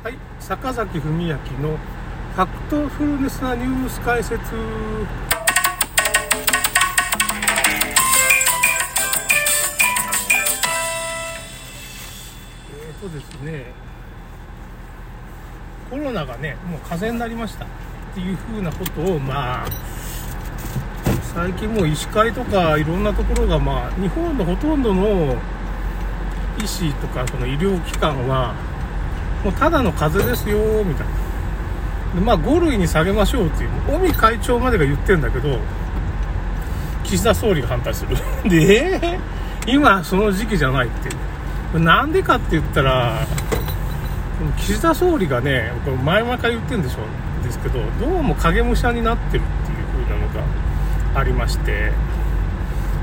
はい、坂崎文明のファクトフルネスなニュース解説。えーとですね、コロナがね、もう風邪になりましたっていうふうなことを、まあ、最近もう医師会とかいろんなところが、まあ、日本のほとんどの医師とかその医療機関は、もうただの風邪ですよみたいな。でまあ5類に下げましょうっていう尾身会長までが言ってるんだけど岸田総理が反対する。で、今その時期じゃないっていう。なんでかって言ったら岸田総理がねこれ前々から言ってるんでしょう。ですけどどうも影武者になってるっていう風なのがありまして。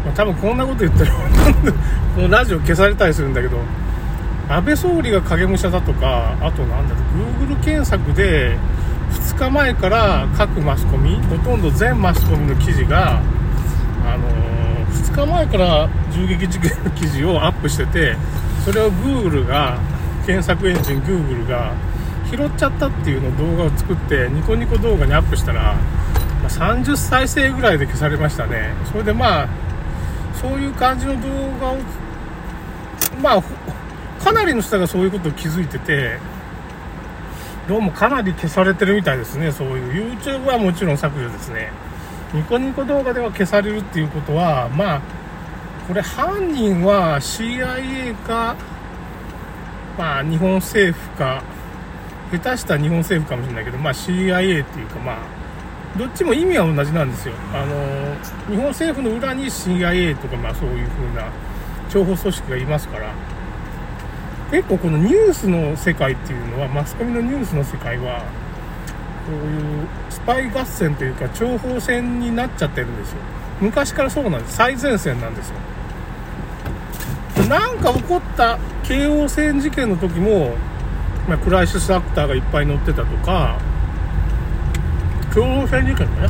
まあ、多分こんなこと言ったら このラジオ消されたりするんだけど。安倍総理が影武者だとかあとなんだろう Google 検索で2日前から各マスコミほとんど全マスコミの記事が、あのー、2日前から銃撃事件の記事をアップしててそれを Google が検索エンジン Google が拾っちゃったっていうの動画を作ってニコニコ動画にアップしたら、ま、30再生ぐらいで消されましたね。それでまあそういう感じの動画をまあかなりの人がそういうことを気づいてて、どうもかなり消されてるみたいですね。そういう YouTube はもちろん削除ですね。ニコニコ動画では消されるっていうことは、まあ、これ犯人は CIA か、まあ日本政府か、下手した日本政府かもしれないけど、まあ CIA っていうかまあ、どっちも意味は同じなんですよ。あの、日本政府の裏に CIA とかまあそういう風な諜報組織がいますから、結構このニュースの世界っていうのはマスコミのニュースの世界はこういうスパイ合戦というか諜報戦になっちゃってるんですよ。昔からそうなんです。最前線なんですよ。なんか起こった京王線事件の時も、まあ、クライシスアクターがいっぱい乗ってたとか京王線事件ね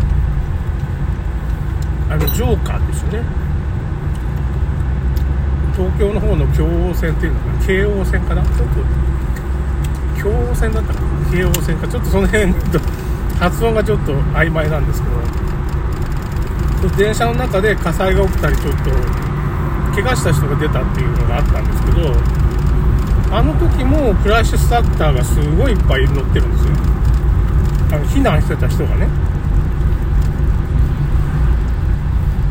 あのジョーカーですよね。東京の方の京王線っていうのかな？京王線かな？ちょっと京王線だったかな？京王線か。ちょっとその辺と発音がちょっと曖昧なんですけど。電車の中で火災が起きたりちょっと怪我した人が出たっていうのがあったんですけどあの時もクライシスアクターがすごいいっぱい乗ってるんですよ。あの避難してた人がね。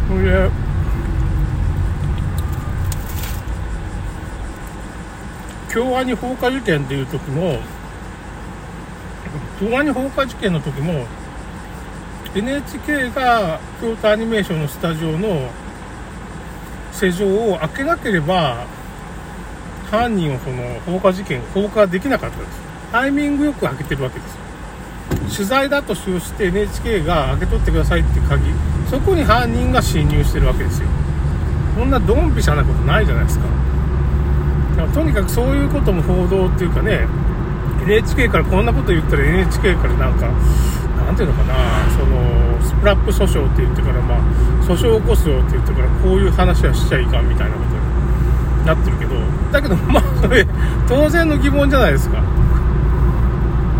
それ京アニ放火事件っていう時も京アニ放火事件の時も NHK が京都アニメーションのスタジオの施錠を開けなければ犯人をその放火事件放火できなかったです。タイミングよく開けてるわけですよ。取材だとして NHK が開け取ってくださいって鍵。そこに犯人が侵入してるわけですよ。こんなドンピシャなことないじゃないですか。とにかくそういうことも報道っていうかね NHK からこんなこと言ったら NHK からなんかなんていうのかなそのスプラップ訴訟って言ってからまあ訴訟を起こすよって言ってからこういう話はしちゃいかんみたいなことになってるけどだけどまあそれ当然の疑問じゃないですか。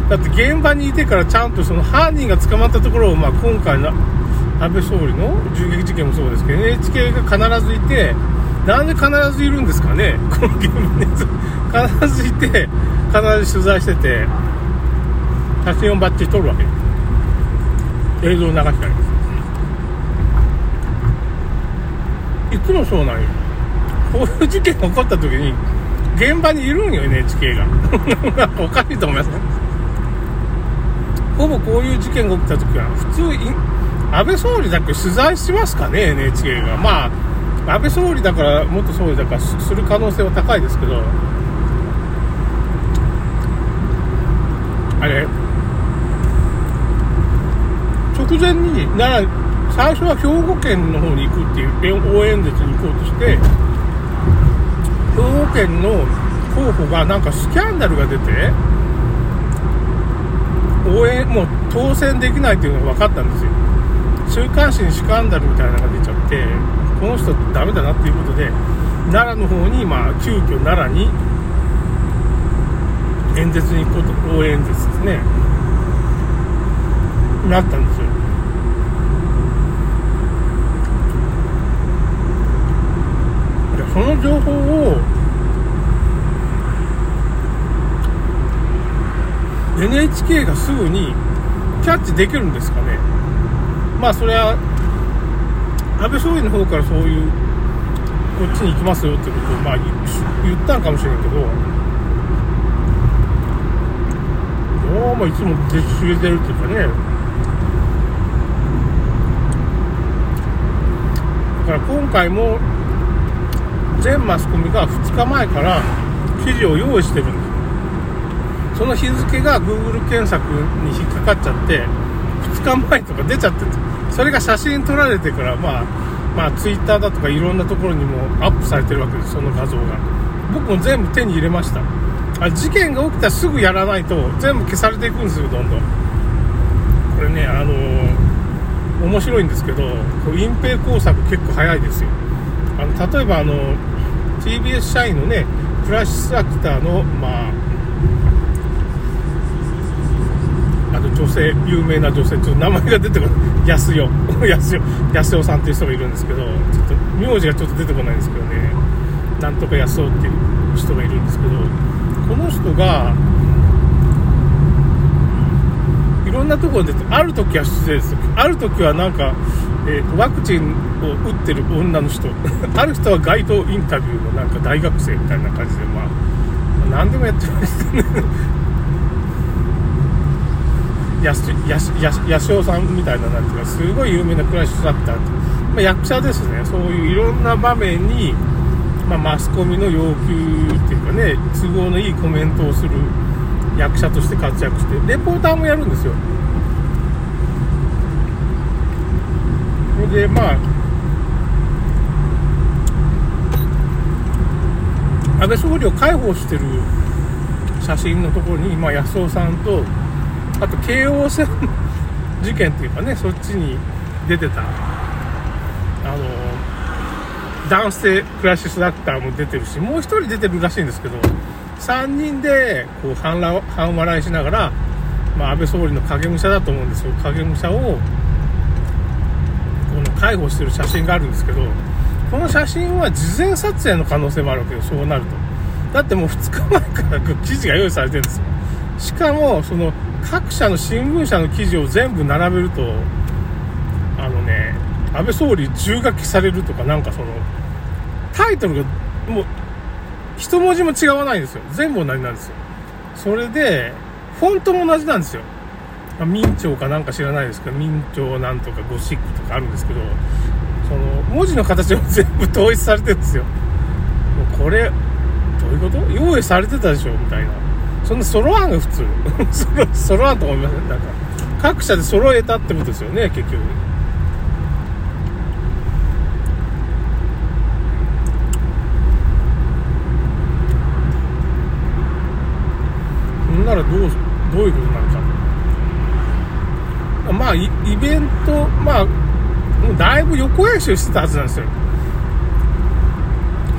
だって現場にいてからちゃんとその犯人が捕まったところをまあ今回の安倍総理の銃撃事件もそうですけど NHK が必ずいてなんで必ずいるんですかね、この現場に必ずいて、必ず取材してて、写真をバッチリ撮るわけ。映像を流したりいつもそうなんよ。こういう事件が起こった時に現場にいるんよ NHK が。おかしいと思いますねほぼこういう事件が起きた時は普通安倍総理だけ取材しますかね NHK が。まあ安倍総理だから元総理だからする可能性は高いですけど。あれ。直前になら最初は兵庫県の方に行くっていう応援演説に行こうとして兵庫県の候補がなんかスキャンダルが出て応援もう当選できないっていうのが分かったんですよ。週刊誌にスキャンダルみたいなのが出ちゃってこの人ダメだなっていうことで奈良の方にまあ急遽奈良に演説に行こうと応援演説ですね。なったんですよ。でその情報を NHK がすぐにキャッチできるんですかね。まあそれは倍総理の方からそういうこっちに行きますよってことをまあ言ったんかもしれんけどどうもいつも出知れてるっていうかね。だから今回も全マスコミが2日前から記事を用意してるんです。その日付が Google 検索に引っかかっちゃって2日前とか出ちゃってる。それが写真撮られてからまあまあ Twitter だとかいろんなところにもアップされてるわけですその画像が。僕も全部手に入れました。あ事件が起きたらすぐやらないと全部消されていくんですよどんどん。これねあのー、面白いんですけど隠蔽工作結構早いですよ。あの例えばあの TBS 社員のねクラッシュアクターのまああの女性有名な女性ちょっと名前が出てこない。安代。安代。安代さんっていう人がいるんですけどちょっと名字がちょっと出てこないんですけどね。なんとか安代っていう人がいるんですけどこの人がいろんなところである時は失礼ですある時はなんか、えー、ワクチンを打ってる女の人。ある人は街頭インタビューのなんか大学生みたいな感じでまあ何でもやってましたね。やすやすややしおさんみたいななんていうかすごい有名なクラッシュだった、まあ、役者ですね。そういういろんな場面に、まあ、マスコミの要求っていうかね都合のいいコメントをする役者として活躍してレポーターもやるんですよ。それでまあ安倍総理を介抱してる写真のところに、まあ、安尾さんとあと京王線事件っていうかねそっちに出てたあの男性クラシスラクターも出てるしもう1人出てるらしいんですけど3人でこう半半笑いしながら、まあ、安倍総理の影武者だと思うんですよ。影武者をこの介護してる写真があるんですけどこの写真は事前撮影の可能性もあるわけよそうなると。だってもう2日前から記事が用意されてるんですよ。しかもその各社の新聞社の記事を全部並べるとあのね安倍総理銃書きされるとかなんかそのタイトルがもう一文字も違わないんですよ。全部同じなんですよ。それでフォントも同じなんですよ。明朝かなんか知らないですけど明朝なんとかゴシックとかあるんですけどその文字の形も全部統一されてるんですよ。もうこれどういうこと？用意されてたでしょ？みたいな。そんな揃わん普通。揃わんと思いませんだか各社で揃えたってことですよね結局。んならどうどういうことなのか。まあイベントまあもうだいぶ横演習してたはずなんですよ。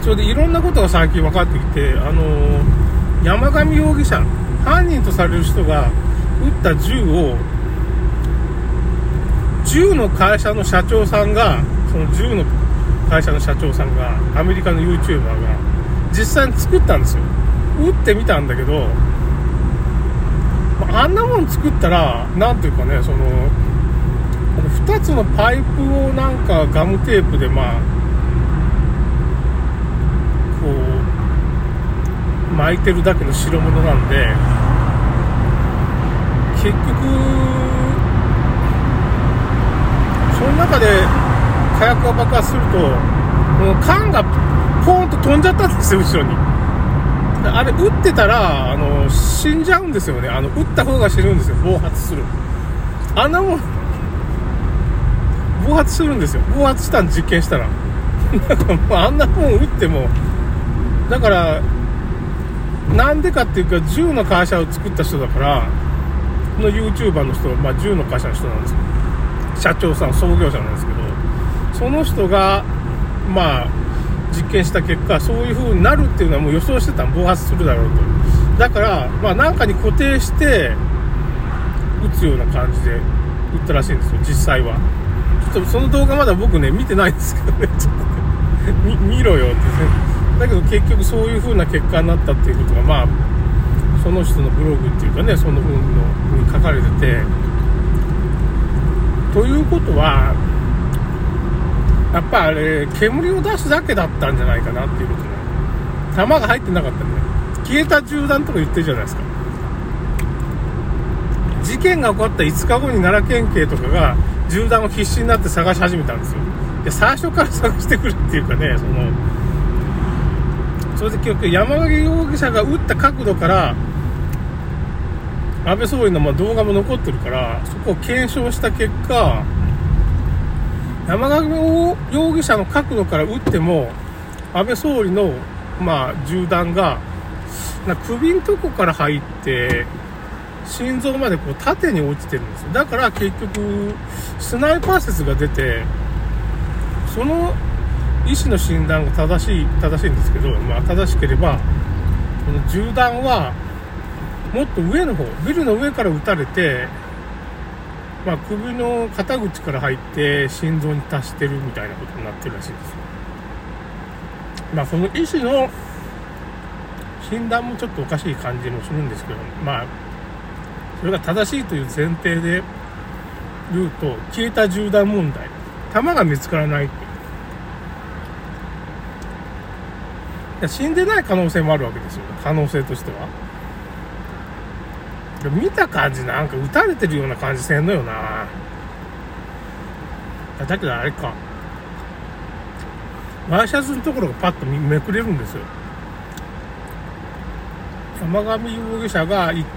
それでいろんなことが最近分かってきてあのー、山上容疑者犯人とされる人が撃った銃を銃の会社の社長さんがその銃の会社の社長さんがアメリカの YouTuber が実際に作ったんですよ。撃ってみたんだけどあんなもん作ったら、なんていうかね、その、2つのパイプをなんかガムテープで、まあ、こう、巻いてるだけの代物なんで、結局、その中で火薬が爆発すると、もう缶がポーンと飛んじゃったんですよ、後ろに。あれ、撃ってたら、あの、死んじゃうんですよね。あの、撃った方が死ぬんですよ。暴発する。あんなもん、暴発するんですよ。暴発したん実験したら。だかもうあんなもん撃っても、だから、なんでかっていうか、銃の会社を作った人だから、この YouTuber の人、まあ、銃の会社の人なんですよ。社長さん、創業者なんですけど、その人が、まあ、実験した結果そういう風になるっていうのはもう予想してた暴発するだろうと。だから、まあ、なんかに固定して撃つような感じで撃ったらしいんですよ実際は。ちょっとその動画まだ僕ね見てないんですけどねちょっと見見ろよって。ねだけど結局そういう風な結果になったっていうことがまあその人のブログっていうかねその本のに書かれてて。ということはやっぱあれ煙を出すだけだったんじゃないかなっていうこと。ね弾が入ってなかったね消えた銃弾とか言ってるじゃないですか。事件が起こった5日後に奈良県警とかが銃弾を必死になって探し始めたんですよ。で最初から探してくるっていうかねそのそれで結局山上容疑者が撃った角度から安倍総理のま動画も残ってるからそこを検証した結果山上容疑者の角度から撃っても安倍総理のまあ銃弾がな首のとこから入って心臓までこう縦に落ちてるんですよ。だから結局スナイパー説が出てその医師の診断が正しい正しいんですけど、まあ、正しければこの銃弾はもっと上の方ビルの上から撃たれて、まあ、首の肩口から入って心臓に達してるみたいなことになってるらしいですまあその医師の診断もちょっとおかしい感じもするんですけどまあそれが正しいという前提で言うと消えた銃弾問題。弾が見つからないっていういや死んでない可能性もあるわけですよ。可能性としては。見た感じなんか撃たれてるような感じせんのよな。だけどあれか。ワイシャツのところがパッとめくれるんですよ。山上容疑者が1